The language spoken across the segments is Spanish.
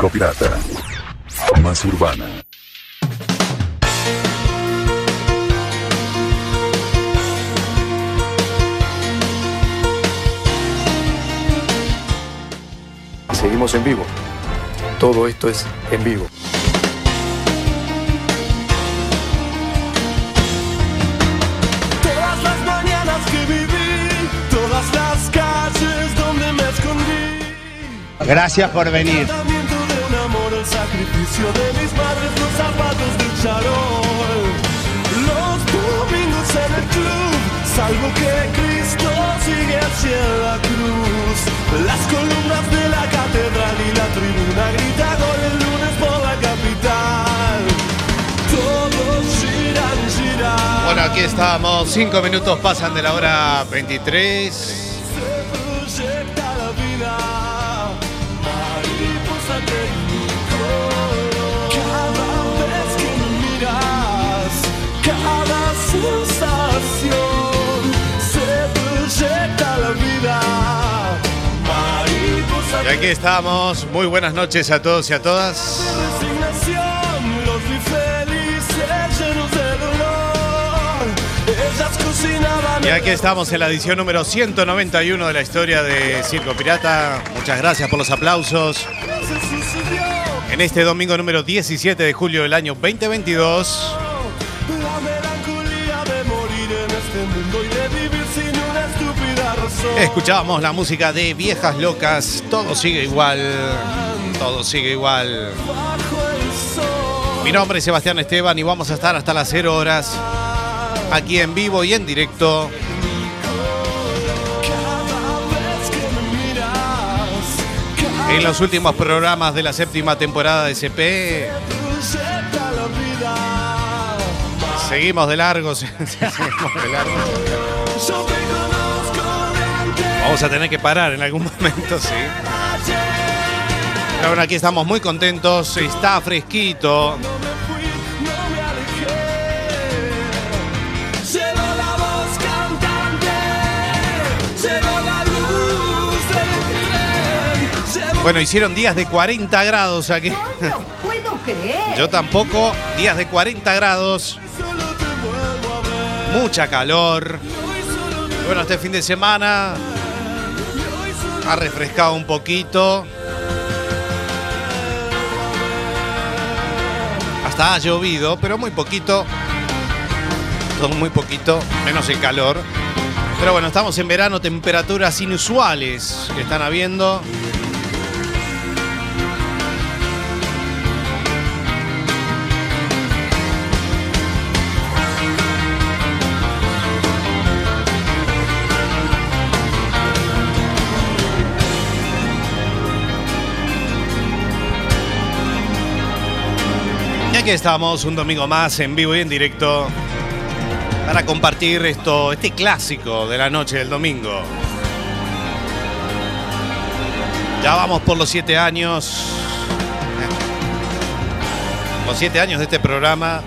Circo Pirata, más urbana. Seguimos en vivo. Todo esto es en vivo. Todas las mañanas que viví, todas las calles donde me escondí. Gracias por venir. De mis padres, los zapatos del charol. Los domingos en el club, salvo que Cristo sigue hacia la cruz. Las columnas de la catedral y la tribuna grita gol el lunes por la capital. Todos giran, giran. Bueno, aquí estamos. Cinco minutos pasan de la hora 23. Aquí estamos. Muy buenas noches a todos y a todas. Y aquí estamos en la edición número 191 de la historia de Circo Pirata. Muchas gracias por los aplausos. En este domingo número 17 de julio del año 2022. Escuchábamos la música de Viejas Locas. Todo sigue igual. Todo sigue igual. Mi nombre es Sebastián Esteban y vamos a estar hasta las 0 horas. Aquí en vivo y en directo. En los últimos programas de la séptima temporada de CP. Seguimos de largo. seguimos de largo. Vamos a tener que parar en algún momento, sí. Pero bueno, aquí estamos muy contentos. Está fresquito. Bueno, hicieron días de 40 grados aquí. No puedo creer. Yo tampoco. Días de 40 grados. Mucha calor. Bueno, este fin de semana ha refrescado un poquito. Hasta ha llovido, pero muy poquito. Todo muy poquito, menos el calor. Pero bueno, estamos en verano, temperaturas inusuales que están habiendo. Aquí estamos, un domingo más en vivo y en directo para compartir esto, este clásico de la noche del domingo. Ya vamos por los siete años. Los siete años de este programa.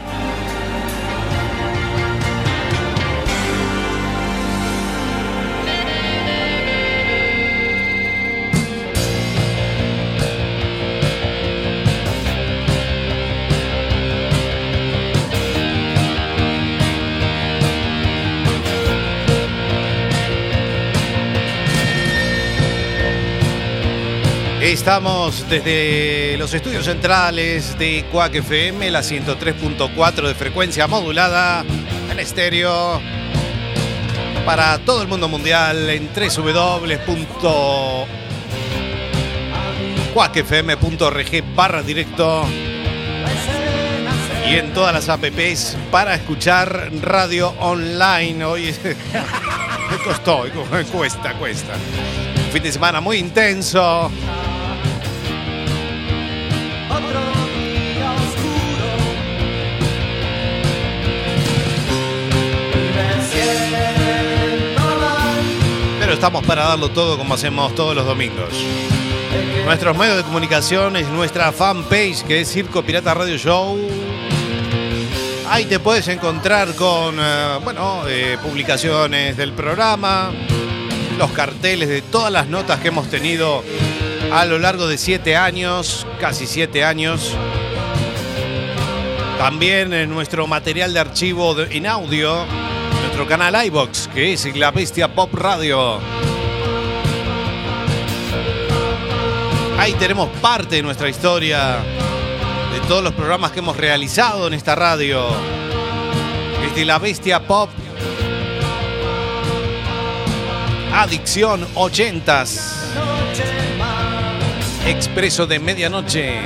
Estamos desde los estudios centrales de Cuac FM, la 103.4 de frecuencia modulada en estéreo para todo el mundo mundial en www.cuacfm.org barra directo y en todas las apps para escuchar radio online. Hoy me costó, cuesta, cuesta. Un fin de semana muy intenso. Estamos para darlo todo como hacemos todos los domingos. Nuestros medios de comunicación es nuestra fanpage que es Circo Pirata Radio Show. Ahí te puedes encontrar con, eh, bueno, eh, publicaciones del programa, los carteles de todas las notas que hemos tenido a lo largo de siete años, casi siete años. También en nuestro material de archivo de- en audio, nuestro canal iBox, que es La Bestia Pop Radio. Ahí tenemos parte de nuestra historia, de todos los programas que hemos realizado en esta radio. Desde La Bestia Pop, Adicción 80s, Expreso de Medianoche.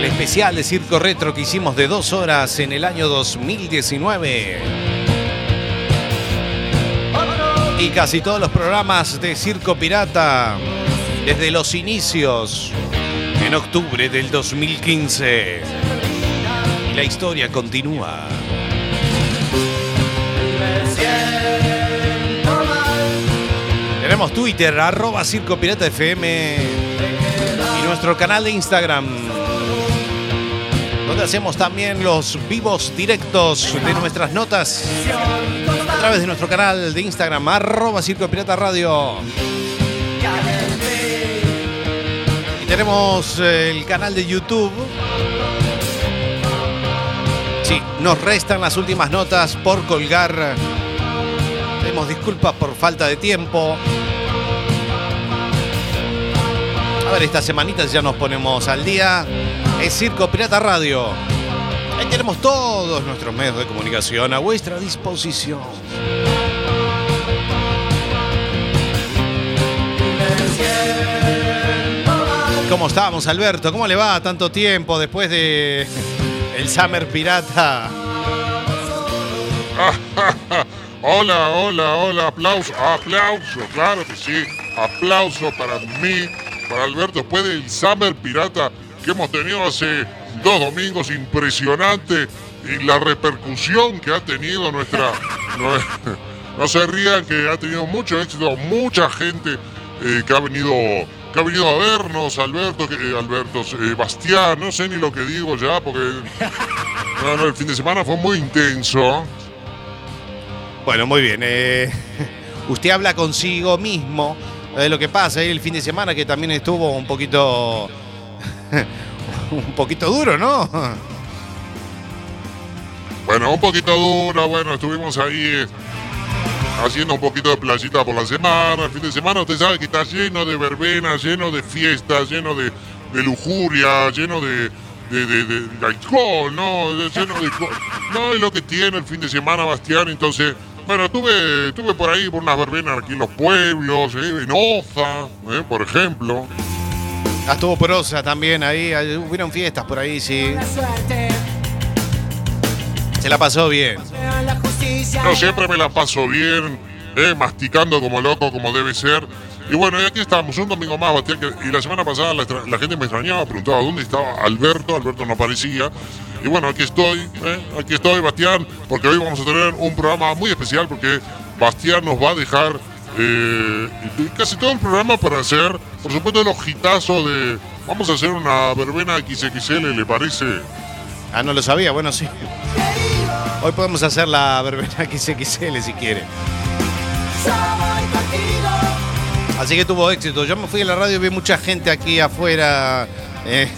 El especial de Circo Retro que hicimos de dos horas en el año 2019. Y casi todos los programas de Circo Pirata desde los inicios en octubre del 2015. Y la historia continúa. Tenemos Twitter, arroba Circo Pirata FM. nuestro canal de Instagram, donde hacemos también los vivos directos de nuestras notas a través de nuestro canal de Instagram, arroba Circo Pirata Radio. Y tenemos eh, el canal de YouTube. Sí, nos restan las últimas notas por colgar. Pedimos disculpas por falta de tiempo. A ver, estas semanitas ya nos ponemos al día. Es Circo Pirata Radio. Ahí tenemos todos nuestros medios de comunicación a vuestra disposición. ¿Cómo estamos, Alberto? ¿Cómo le va tanto tiempo después de el Summer Pirata? hola, hola, hola, aplauso, aplauso, claro que sí, aplauso para mí, para Alberto, después del Summer Pirata que hemos tenido hace dos domingos impresionante y la repercusión que ha tenido nuestra... No, se rían que ha tenido mucho éxito, mucha gente eh, que ha venido que ha venido a vernos, Alberto, que, eh, Alberto, eh, Bastián, no sé ni lo que digo ya, porque no, no, el fin de semana fue muy intenso. Bueno, muy bien. eh, usted habla consigo mismo de lo que pasa el fin de semana, que también estuvo un poquito. un poquito duro, ¿no? Bueno, un poquito dura, bueno, estuvimos ahí eh, haciendo un poquito de playita por la semana. El fin de semana usted sabe que está lleno de verbenas, lleno de fiestas, lleno de, lujuria, lleno de, de, alcohol, ¿no? No, es lo que tiene el fin de semana, Bastián. Entonces, bueno, estuve, estuve por ahí por unas verbenas aquí en los pueblos, ¿eh? en Oza, ¿eh? por ejemplo. Estuvo prosa también ahí, hubieron fiestas por ahí, sí. Se la pasó bien. Yo siempre me la paso bien, eh, masticando como loco, como debe ser. Y bueno, y aquí estamos, un domingo más, Bastián, que- y la semana pasada la gente me extrañaba, preguntaba dónde estaba Alberto, Alberto no aparecía. Y bueno, aquí estoy, eh, aquí estoy, Bastián, porque hoy vamos a tener un programa muy especial, porque Bastián nos va a dejar eh, casi todo el programa para hacer, por supuesto, el ojitazo de... Vamos a hacer una verbena XXL, ¿le parece? Ah, no lo sabía, bueno, sí. Hoy podemos hacer la verbena XXL si quiere. Así que tuvo éxito. Yo me fui a la radio y vi mucha gente aquí afuera. eh,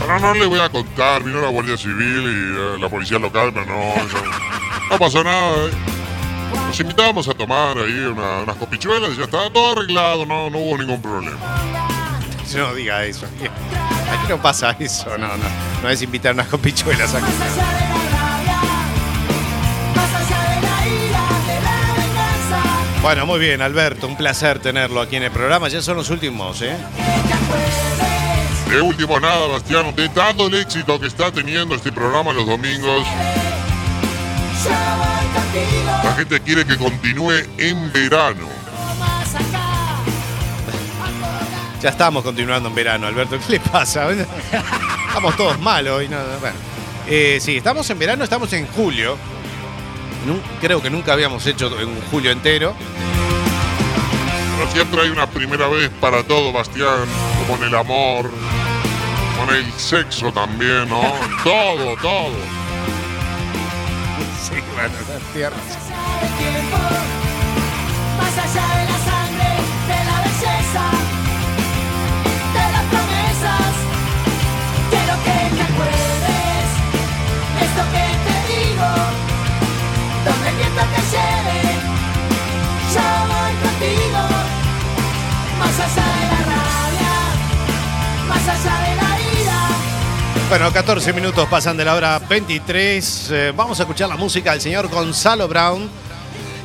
Pero no le voy a contar, vino la Guardia Civil y eh, la policía local, pero no, no, no pasó nada. eh. Nos invitábamos a tomar ahí una- unas copichuelas y ya estaba todo arreglado, no, no hubo ningún problema. no diga eso. Aquí, aquí no pasa eso, no, no. No es invitar unas copichuelas aquí. Bueno, muy bien, Alberto. Un placer tenerlo aquí en el programa. Ya son los últimos, ¿eh? De último nada, Bastián, de tanto el éxito que está teniendo este programa los domingos, la gente quiere que continúe en verano. Ya estamos continuando en verano, Alberto. ¿Qué le pasa? Estamos todos malos hoy. No, no, bueno. Eh, sí, estamos en verano, estamos en julio. Creo que nunca habíamos hecho un julio entero. Pero siempre hay una primera vez para todo, Bastián, como en el amor, con el sexo también, ¿no? todo, todo. Sí, bueno, tierra. Más allá Bueno, 14 minutos pasan de la hora 23. Eh, vamos a escuchar la música del señor Gonzalo Brown.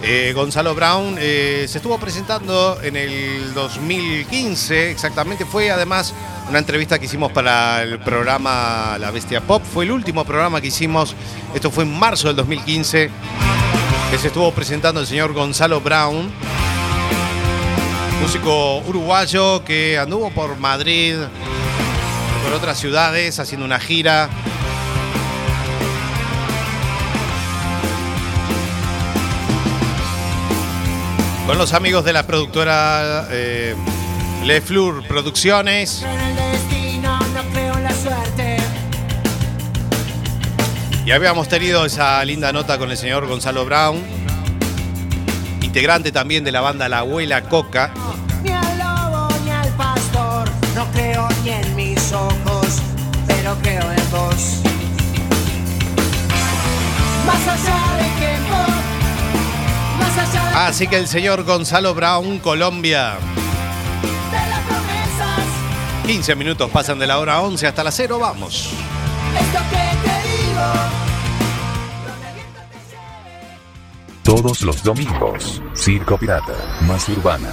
Eh, Gonzalo Brown eh, se estuvo presentando en el 2015, exactamente. Fue además una entrevista que hicimos para el programa La Bestia Pop. Fue el último programa que hicimos. Esto fue en marzo del 2015. Que se estuvo presentando el señor Gonzalo Brown. Músico uruguayo que anduvo por Madrid, por otras ciudades haciendo una gira. Con los amigos de la productora eh, Le Fleur Producciones. Y habíamos tenido esa linda nota con el señor Gonzalo Brown, integrante también de la banda La Abuela Coca. Ojos, pero creo en vos. Más allá del tiempo, más allá de, Así que el señor Gonzalo Brown, Colombia. de las promesas. 15 minutos pasan de la hora 11 hasta la 0, vamos. Esto que te digo. Todos los domingos, Circo Pirata, más urbana.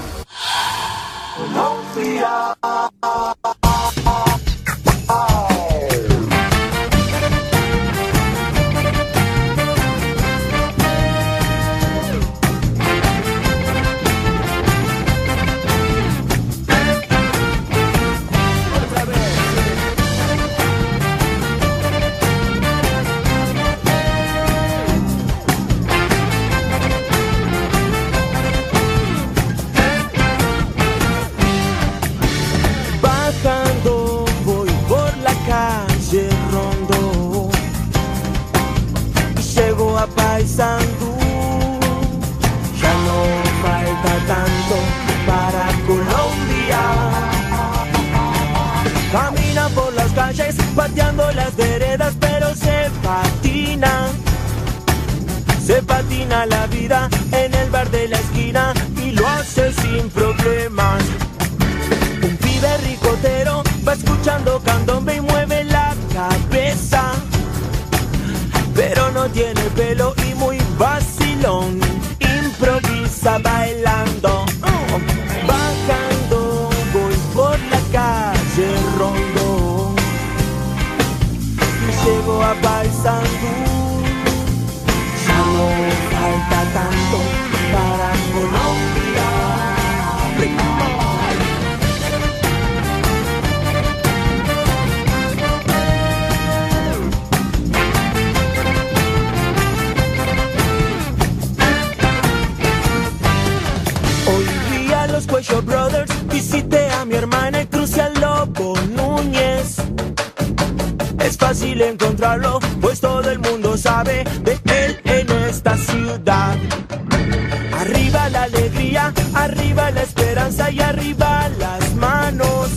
Arriba la esperanza y arriba las manos.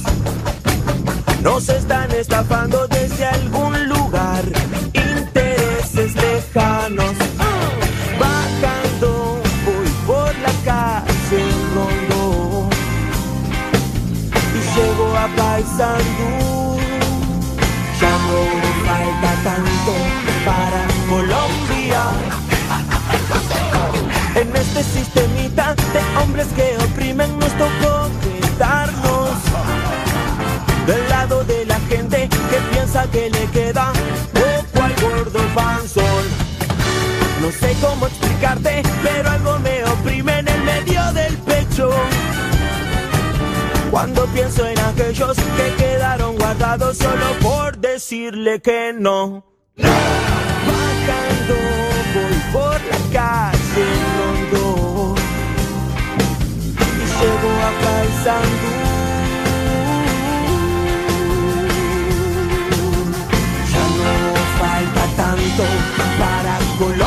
Nos están estafando que le queda poco al gordo panzón. No sé cómo explicarte, pero algo me oprime en el medio del pecho. Cuando pienso en aquellos que quedaron guardados solo por decirle que no. Bajando voy por la calle Rondo y llego a Paysandú. Para Colombia.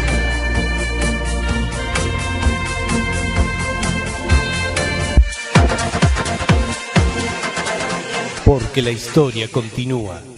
Porque la historia continúa.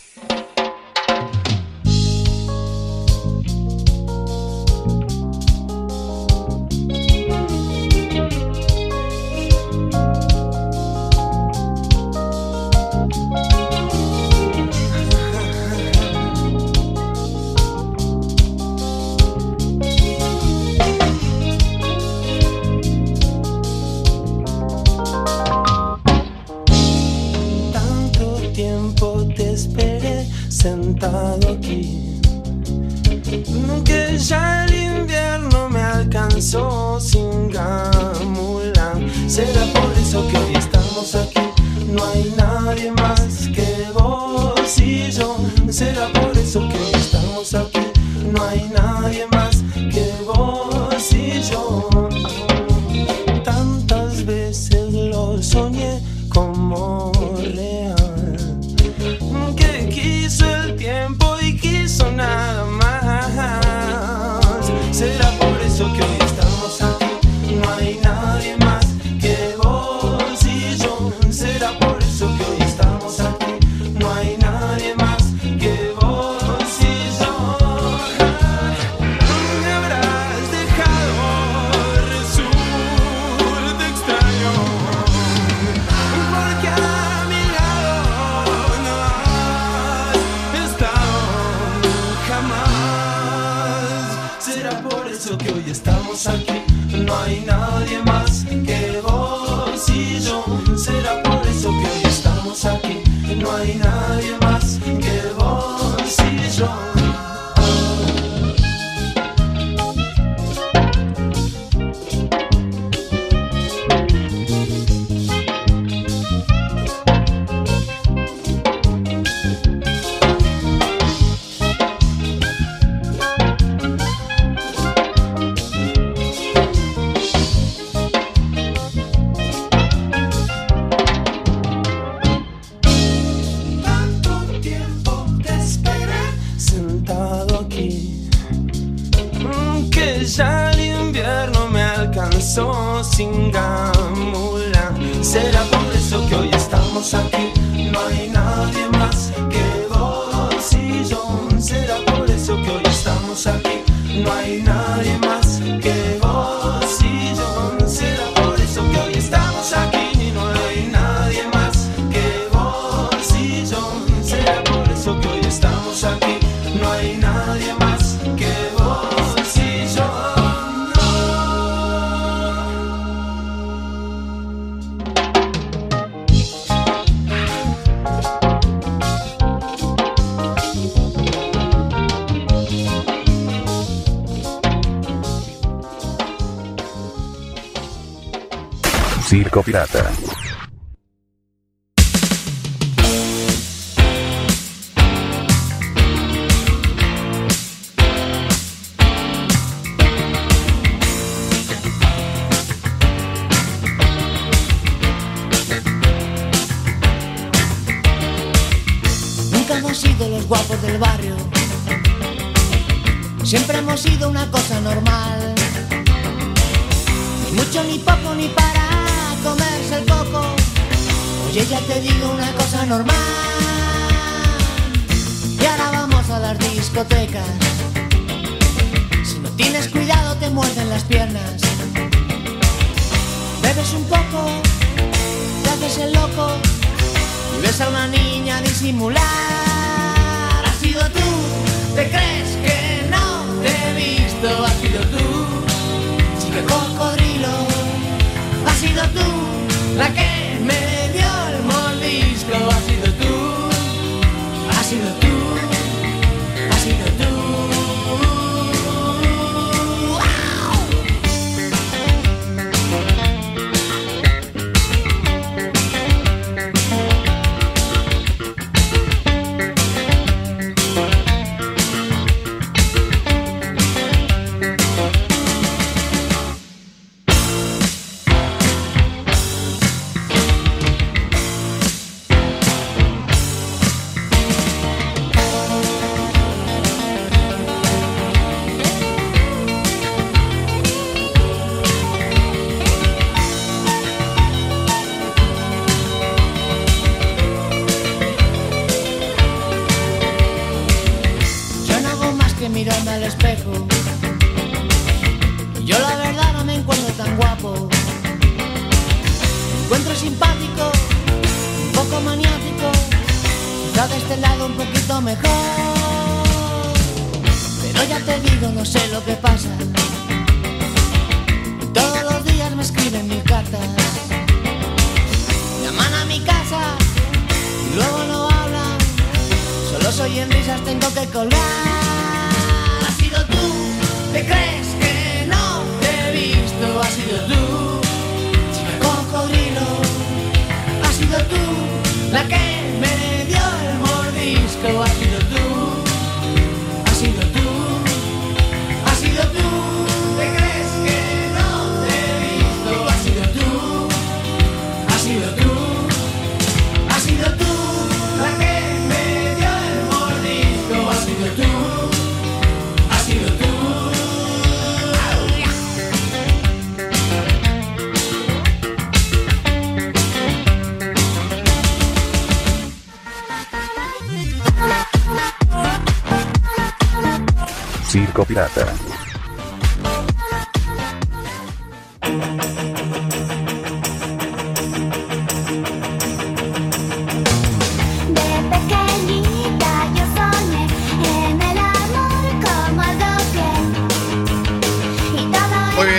Circo Pirata.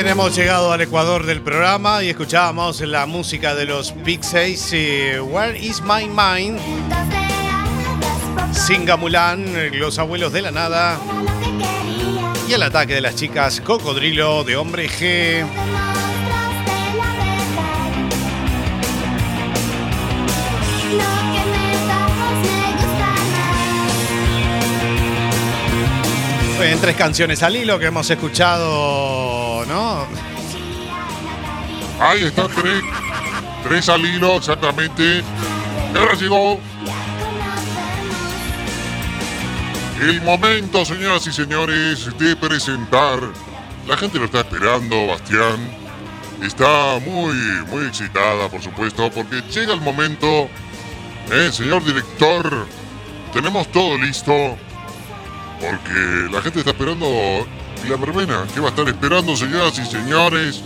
Hemos llegado al ecuador del programa y escuchábamos la música de los Big Seis, eh, Where is My Mind? Singa Mulan, Los Abuelos de la Nada y el ataque de las chicas Cocodrilo de Hombre G. bien, tres canciones al hilo que hemos escuchado. Ahí está, tres, tres al hilo, exactamente. Ahora llegó el momento, señoras y señores, de presentar. La gente lo está esperando, Bastián. Está muy, muy excitada, por supuesto, porque llega el momento. Eh, señor director, tenemos todo listo. Porque la gente está esperando la verbena, que va a estar esperando, señoras y señores.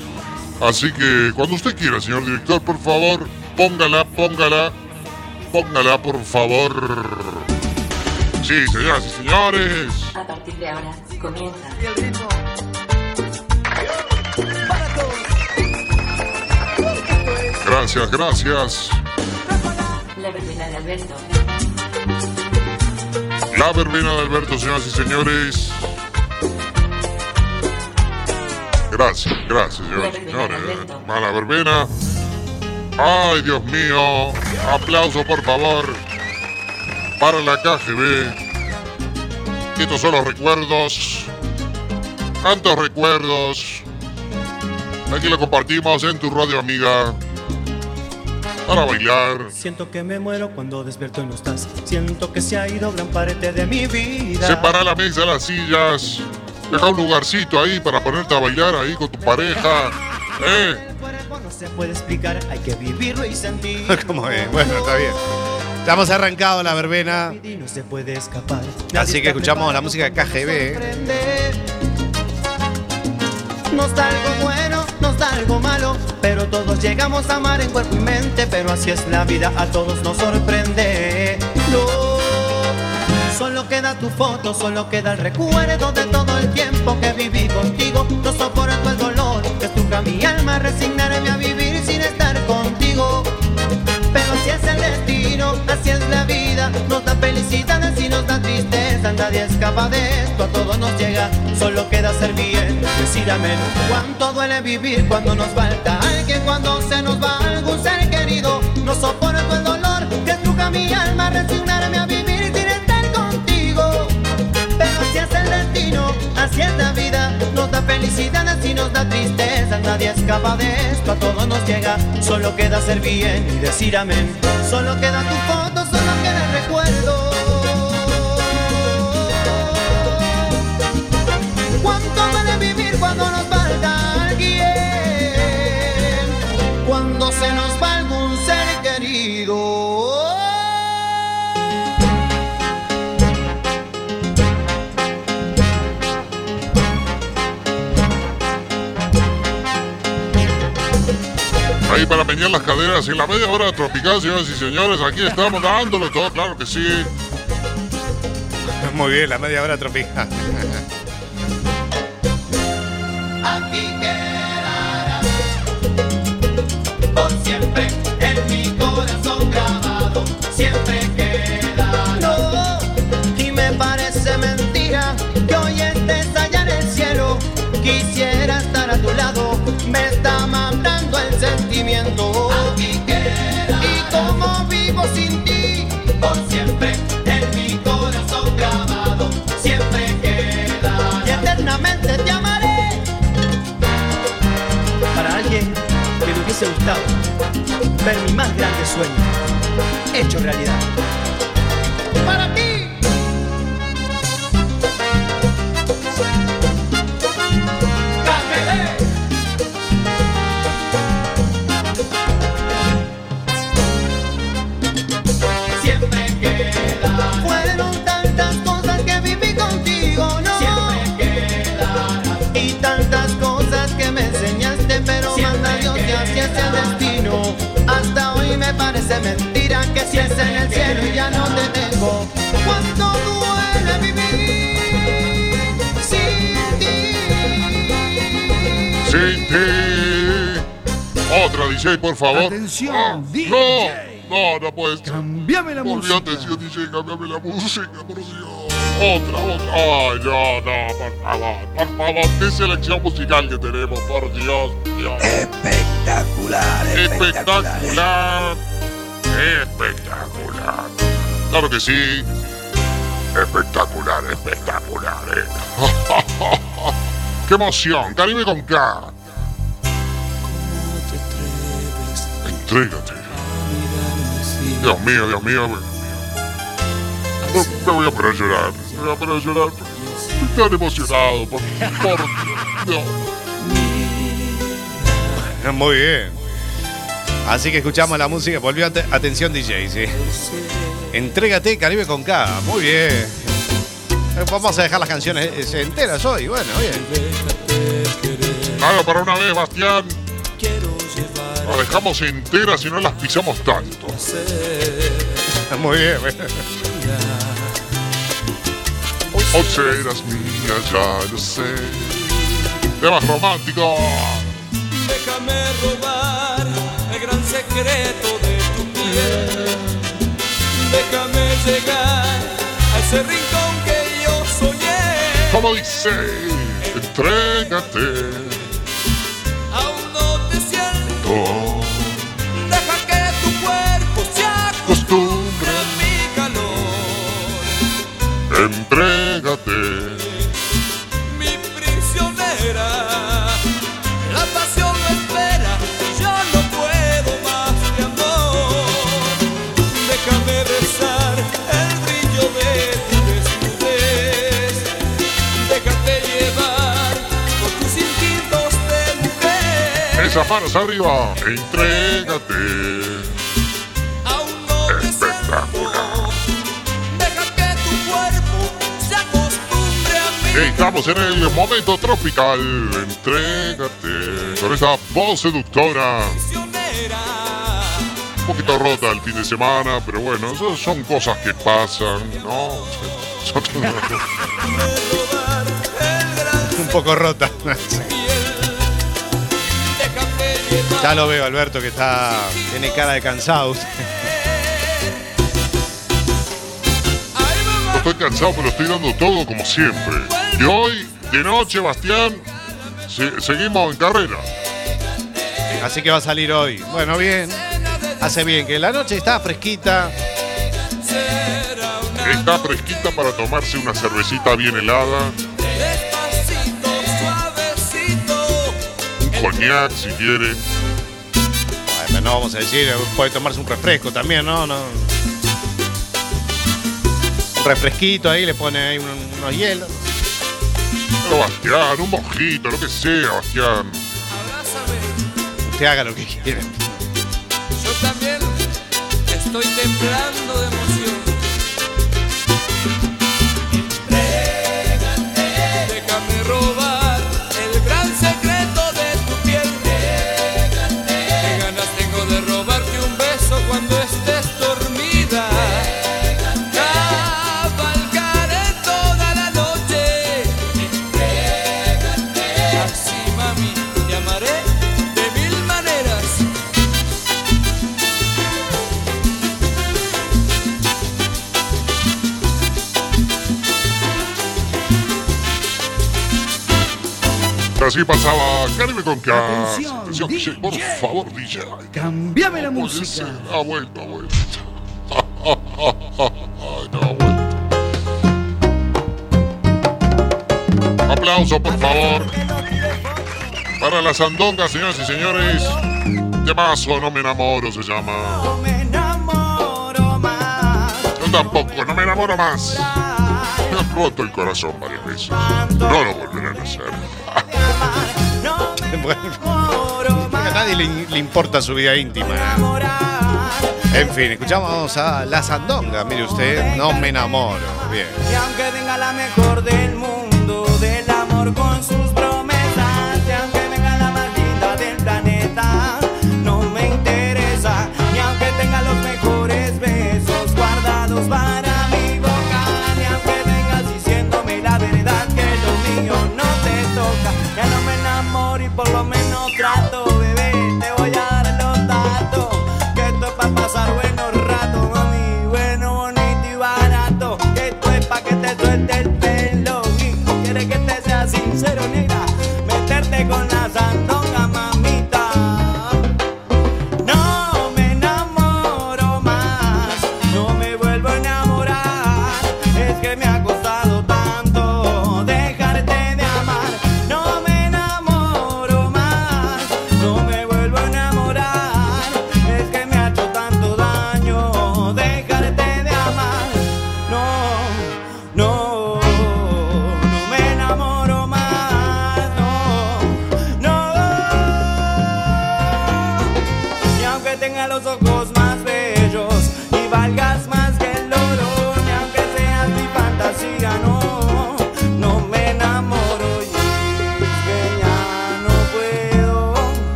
Así que cuando usted quiera, señor director, por favor, póngala, póngala, póngala, por favor. Sí, señoras y señores. A partir de ahora comienza. Gracias, gracias. La verbena de Alberto. La verbena de Alberto, señoras y señores. Gracias, gracias, señoras y señores. Mala verbena. Ay, Dios mío. Aplauso, por favor. Para la KGB. Estos son los recuerdos. Tantos recuerdos. Aquí lo compartimos en tu radio amiga. Para bailar. Siento que me muero cuando despierto y no estás. Siento que se ha ido gran parte de mi vida. Separa la mesa, las sillas. Deja un lugarcito ahí para ponerte a bailar ahí con tu pareja. ¿Eh? No se puede explicar, hay que vivirlo y sentir. ¿Cómo es? Bueno, está bien. Estamos arrancado la verbena. Y no se puede escapar. Así que escuchamos la música de KGB. Nos da algo bueno, nos da algo malo, pero todos llegamos a amar en cuerpo y mente, pero así es la vida, a todos nos sorprende. No, solo queda tu foto, solo queda el recuerdo de todo el tiempo que viví contigo. No soporto el dolor, estruja mi alma, resignarme a vivir sin estar contigo. Pero así es el destino, así es la vida, nos da felicidades y nos da tristeza, nadie escapa de esto, a todos nos llega, solo queda ser bien, decir amén. Cuánto duele vivir cuando nos falta alguien, cuando se nos va algún ser querido, no soporto el dolor que estruja mi alma, resignarme a vivir. Pero es el destino, así es la vida, nos da felicidades y nos da tristeza, nadie escapa de esto, a todos nos llega, solo queda ser bien y decir amén. Solo queda tu foto, solo queda el recuerdo. ¿Cuánto duele vivir cuando nos falta alguien? Cuando se nos va para meñar las caderas en la media hora tropical, señoras y señores. Aquí estamos dándolo todo, claro que sí. Muy bien, la media hora tropical. Aquí quedarás por siempre en mi corazón grabado, siempre Y como vivo sin ti, por siempre en mi corazón grabado, siempre quedarás. Y eternamente te amaré. Para alguien que le hubiese gustado ver mi más grande sueño hecho realidad. En el cielo y ya no te tengo. Cuánto duele vivir sin ti. Sin ti. Otra DJ, por favor. Atención, Ah, DJ. No, no, no puedes. Cambiame la Volvió música. atención, DJ, cambiame la música, por Dios. Otra, otra. Ay, no, no, por favor, por favor. Qué selección musical que tenemos, por Dios. Dios. Espectacular, Espectacular. Espectacular. Claro que sí. Espectacular, espectacular. eh. ¡Qué emoción! Caribe con K. Entrégate. Dios mío, Dios mío. Me voy a poner a llorar. Me voy a poner a llorar. Estoy tan emocionado. Por, por Dios. Muy bien. Así que escuchamos la música. Volvió ate- atención DJ, sí. Entrégate Caribe con K. Muy bien. Eh, Vamos a dejar las canciones eh, enteras hoy. Bueno, bien. Nada, para una vez, Bastián. Las dejamos enteras y no las pisamos tanto. Muy bien. O serás mía, ya lo sé. Temas románticos. Déjame robar secreto de tu piel. Déjame llegar a ese rincón que yo soñé. Como dice, entrégate. Aún no te siento. Manos arriba, entrégate. Aún no te siento. Deja que tu cuerpo se acostumbre a mí. Estamos en el momento tropical. Entrégate. Con esa voz seductora. Un poquito rota el fin de semana, pero bueno, eso son cosas que pasan, ¿no? Son- Un poco rota. Ya lo veo, Alberto, que está. Tiene cara de cansado. No estoy cansado, pero estoy dando todo como siempre. Y hoy, de noche, Bastián, se- seguimos en carrera. Así que va a salir hoy. Bueno, bien. Hace bien, que la noche está fresquita. Está fresquita para tomarse una cervecita bien helada, coñac si quiere. Pero no vamos a decir, puede tomarse un refresco también, ¿no? no. Un refresquito ahí, le pone ahí un- unos hielos. Pero Bastián, un mojito, lo que sea, Bastián. Usted haga lo que quiera. Yo también estoy temblando de Así pasaba Caribe con Cast. Atención, DJ, por favor, DJ. Cambiame la música. Ha vuelto, ha vuelto. Ay, no, ha vuelto. Aplauso, por favor. Para la sandonga, señoras y señores. Temazo, no me enamoro, se llama. Yo tampoco, no me enamoro más. Me han roto el corazón varias veces. No lo volverán a hacer. Bueno, a nadie le, importa su vida íntima. En fin, escuchamos a La Sandonga, mire usted, no me enamoro. Bien. Y aunque tenga la mejor del mundo, del amor con sus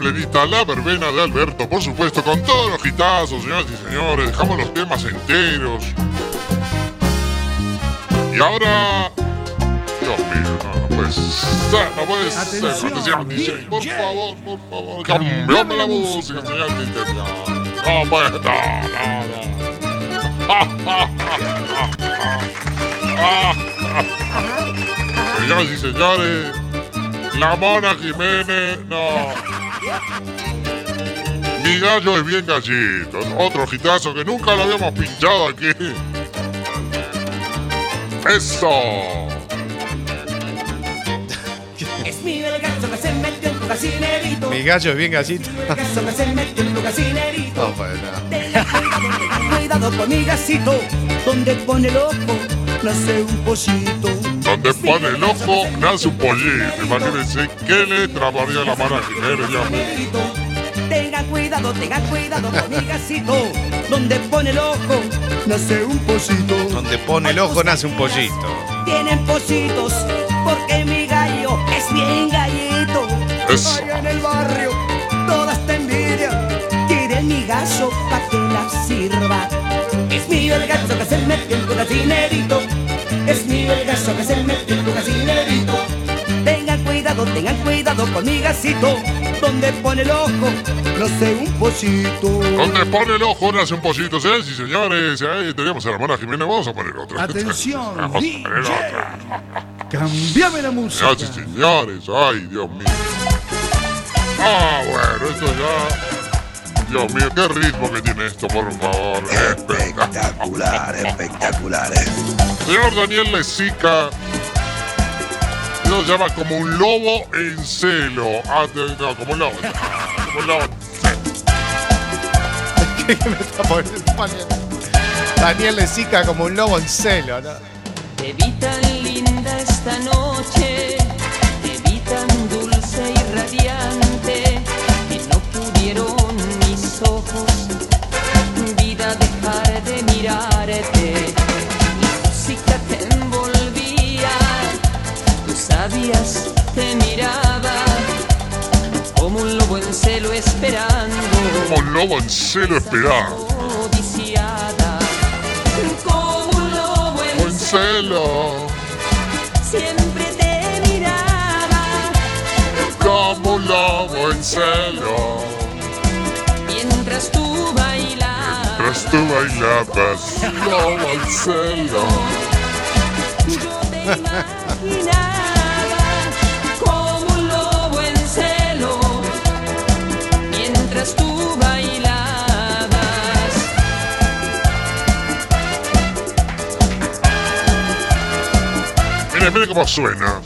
plenita, la verbena de Alberto, por supuesto, con todos los hitazos, señoras y señores. Dejamos los temas enteros. Y ahora. Dios mío, no, no puede ser, no puede ser. Atención, DJ, por favor, por favor. Cambiame la música, señor DJ. No, no, no, no. Señoras y señores, la Mona Jiménez, no. Mi gallo es bien gallito. Otro gitazo que nunca lo habíamos pinchado aquí. ¡Eso! Es mi el gato que se metió en tu casinerito. Mi gallo es bien gallito. Que se metió en tu casinerito. No, pues cuidado con mi gasito, donde pone el ojo, nace un pollito. Donde pone el ojo, nace un pollito. Imagínense qué letra varía la mano Jiménez, Dios mío. Tengan cuidado, tengan cuidado con mi gasito, donde pone el ojo, nace un pollito. Donde pone el ojo nace un pollito. Tienen pollitos, porque mi gallo es bien gallito. Eso. Allá en el barrio, toda esta envidia, quieren mi gallo pa' que la sirva. Es mío el gallo que se metió en tu gallinerito. Es mío el gallo que se metió en tu gallinerito. Tengan cuidado, tengan cuidado con mi gasito, donde pone el ojo, no sé un pollito. Donde pone el ojo nace un pollito, señores y señores. Ahí tenemos a la hermana Jimena, vamos a poner otra. Atención, Vamos a poner DJ. otra. Cambiame la música. Señores, ay, Dios mío. Ah, bueno, esto ya. Dios mío, qué ritmo que tiene esto, por favor. Espectacular, espectacular. Señor Daniel Lezica lo llama como un lobo en celo. Ah, no, como un lobo. Como un lobo. ¿Qué me está poniendo? poniendo? Daniel Lezica como un lobo en celo, ¿no? Te vi tan linda esta noche, te vi tan dulce y radiante, un lobo en En celo. Siempre te miraba Como un lobo en celo. mientras tú bailabas. Tras tú bailabas. Lobo en celo. Imaginaba Mire, mire cómo suena.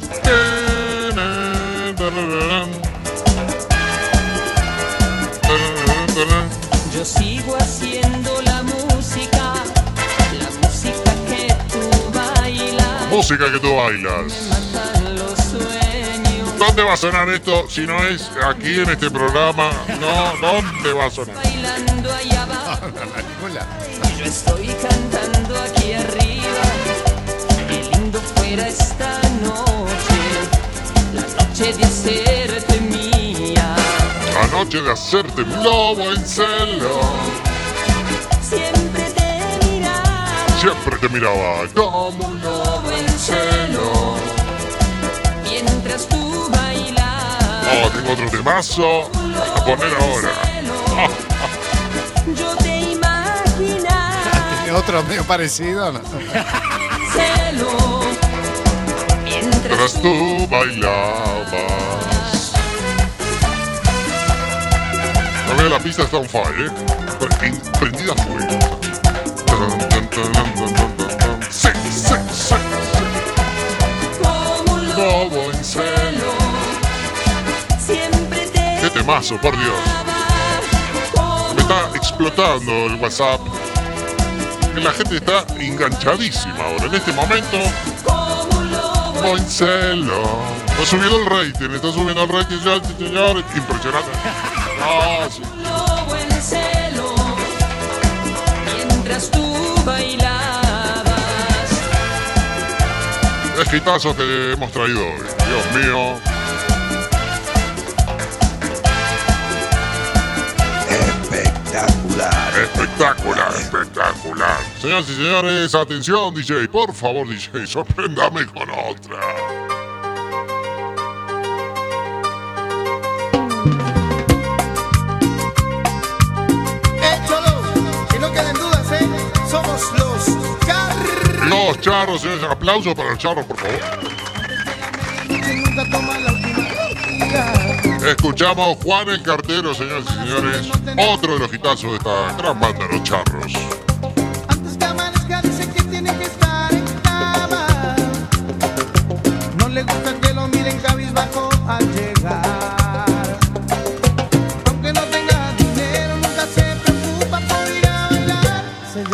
Yo sigo haciendo la música, la música que tú bailas. Música que tú bailas. Matan los sueños. ¿Dónde va a sonar esto si no es aquí en este programa? No, ¿dónde va a sonar? bailando allá abajo. Y yo estoy noche de hacerte mía. La noche de hacerte un lobo en celo. Siempre te miraba Siempre te miraba como un lobo en celo. Mientras tú bailabas, Oh, tengo otro temazo a poner ahora. yo te imaginaba. ¿Tiene otro medio parecido? No? Celo. Mientras Tras tú bailabas. La verdad, la pista está on fire, ¿eh? Pre- Prendida a fuego. Sí, sí, sí, como un sí. Lobo en celo. Siempre te Qué temazo, por Dios. Me está explotando el WhatsApp. La gente está enganchadísima ahora. En este momento, un lobo lobo en celo. Está subiendo el rating, está subiendo el rating, ya, señores. Impresionante. Ah, sí. Mientras tú bailabas. Es hitazos que hemos traído hoy. Dios mío. Espectacular. Espectacular, espectacular. Señoras y señores, atención, DJ. Por favor, DJ, sorpréndame con otra. ¿eh? Somos los Carr. Los charros, señores. Aplauso para el charro, por favor. Escuchamos Juan el Cartero, señores y señores. Otro de los hitazos de esta gran banda, Los Charros.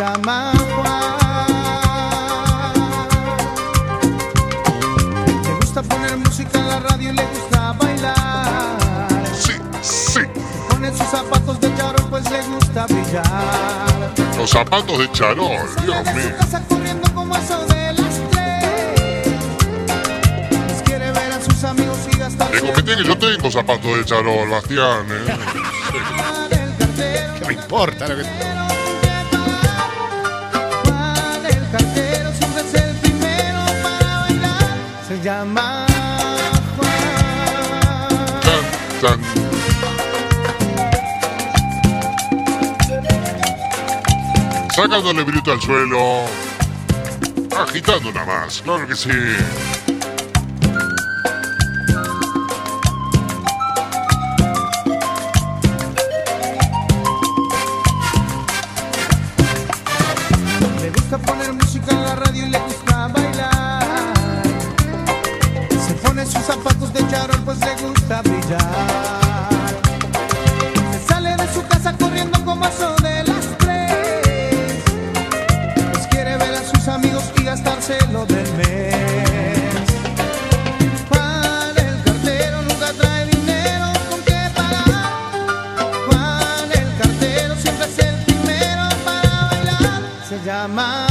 Llama Juan. Le gusta poner música en la radio y le gusta bailar. Sí, sí. Pone sus zapatos de charol, pues le gusta brillar. Los zapatos de charol, Dios mío. casa corriendo como eso de las tres. Pues quiere ver a sus amigos y gastar Le comenté que yo tengo zapatos de charol, Bastián. ¿eh? ¿Qué me importa lo que... llama Juan. Sacando el al suelo. Agitando nada más, claro que sí. my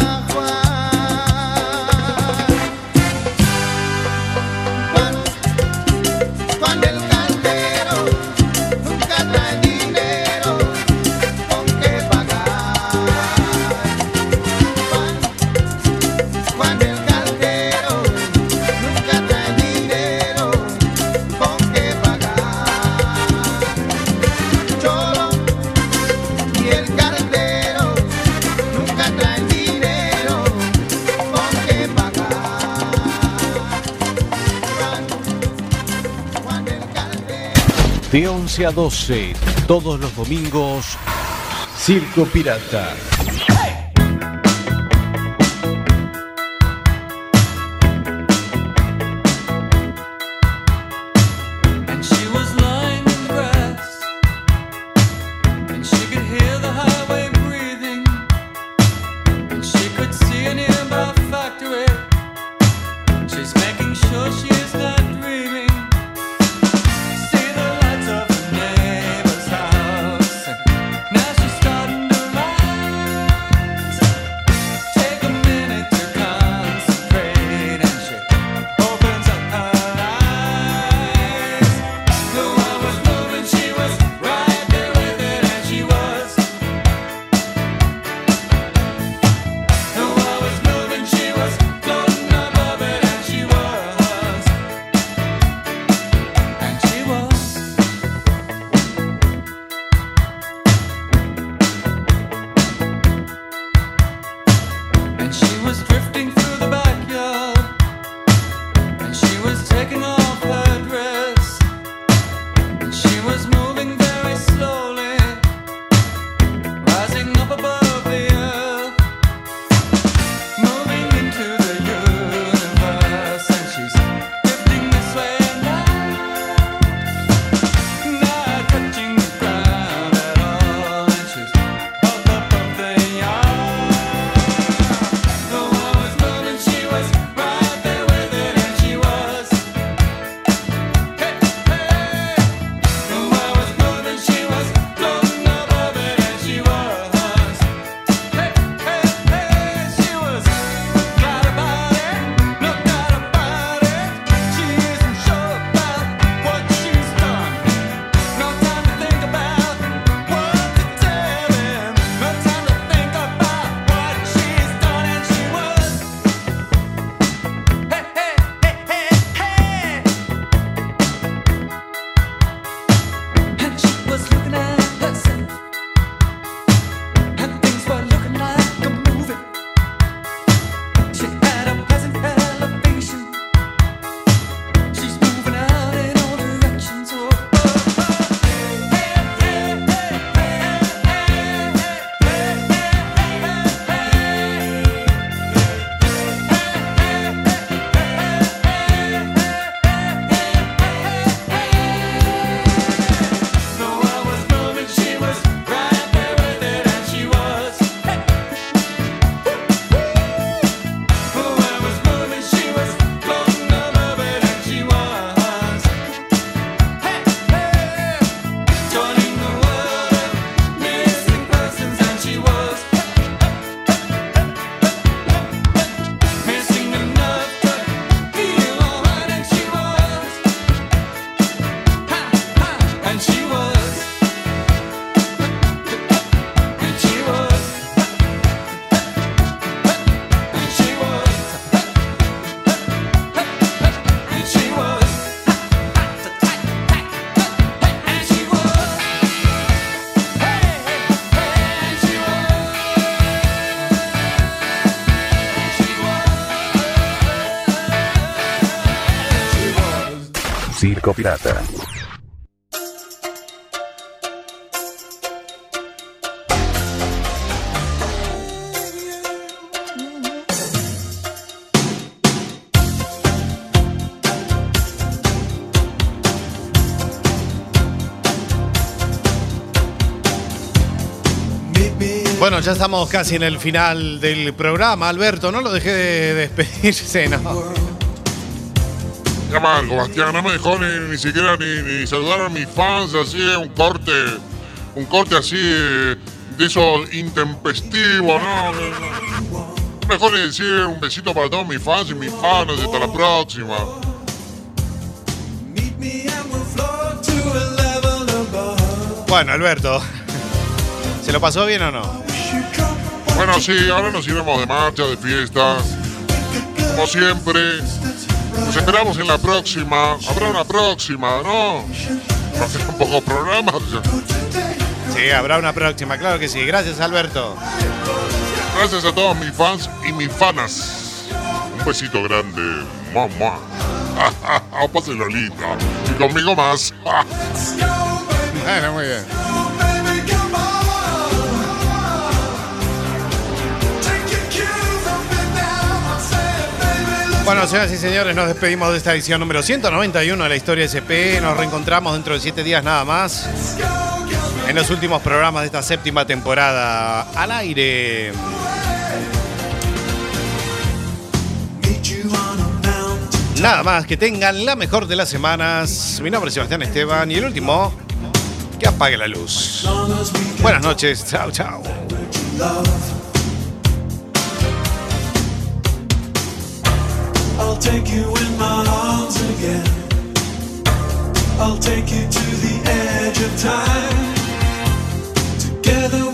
11 a 12, todos los domingos, Circo Pirata. Pirata. Bueno, ya estamos casi en el final del programa. Alberto, no lo dejé de despedirse, ¿no? Ya Marco, Bastián, no me dejó ni, ni siquiera ni, ni saludar a mis fans, así, un corte, un corte así de esos intempestivos, ¿no? Mejor ni decir un besito para todos mis fans y mis fans, hasta la próxima. Bueno, Alberto, ¿se lo pasó bien o no? Bueno, sí, ahora nos iremos de marcha, de fiesta. Como siempre, nos esperamos en la próxima. Habrá una próxima, ¿no? No un poco programas. Sí, habrá una próxima, claro que sí. Gracias, Alberto. Gracias a todos mis fans y mis fanas. Un besito grande. Mamá. Pásenlo linda. Y conmigo más. Bueno, muy bien. Bueno, señoras y señores, nos despedimos de esta edición número 191 de la Historia SP. Nos reencontramos dentro de siete días nada más. En los últimos programas de esta séptima temporada al aire. Nada más, que tengan la mejor de las semanas. Mi nombre es Sebastián Esteban y el último, que apague la luz. Buenas noches, chao, chao. I'll take you in my arms again. I'll take you to the edge of time. Together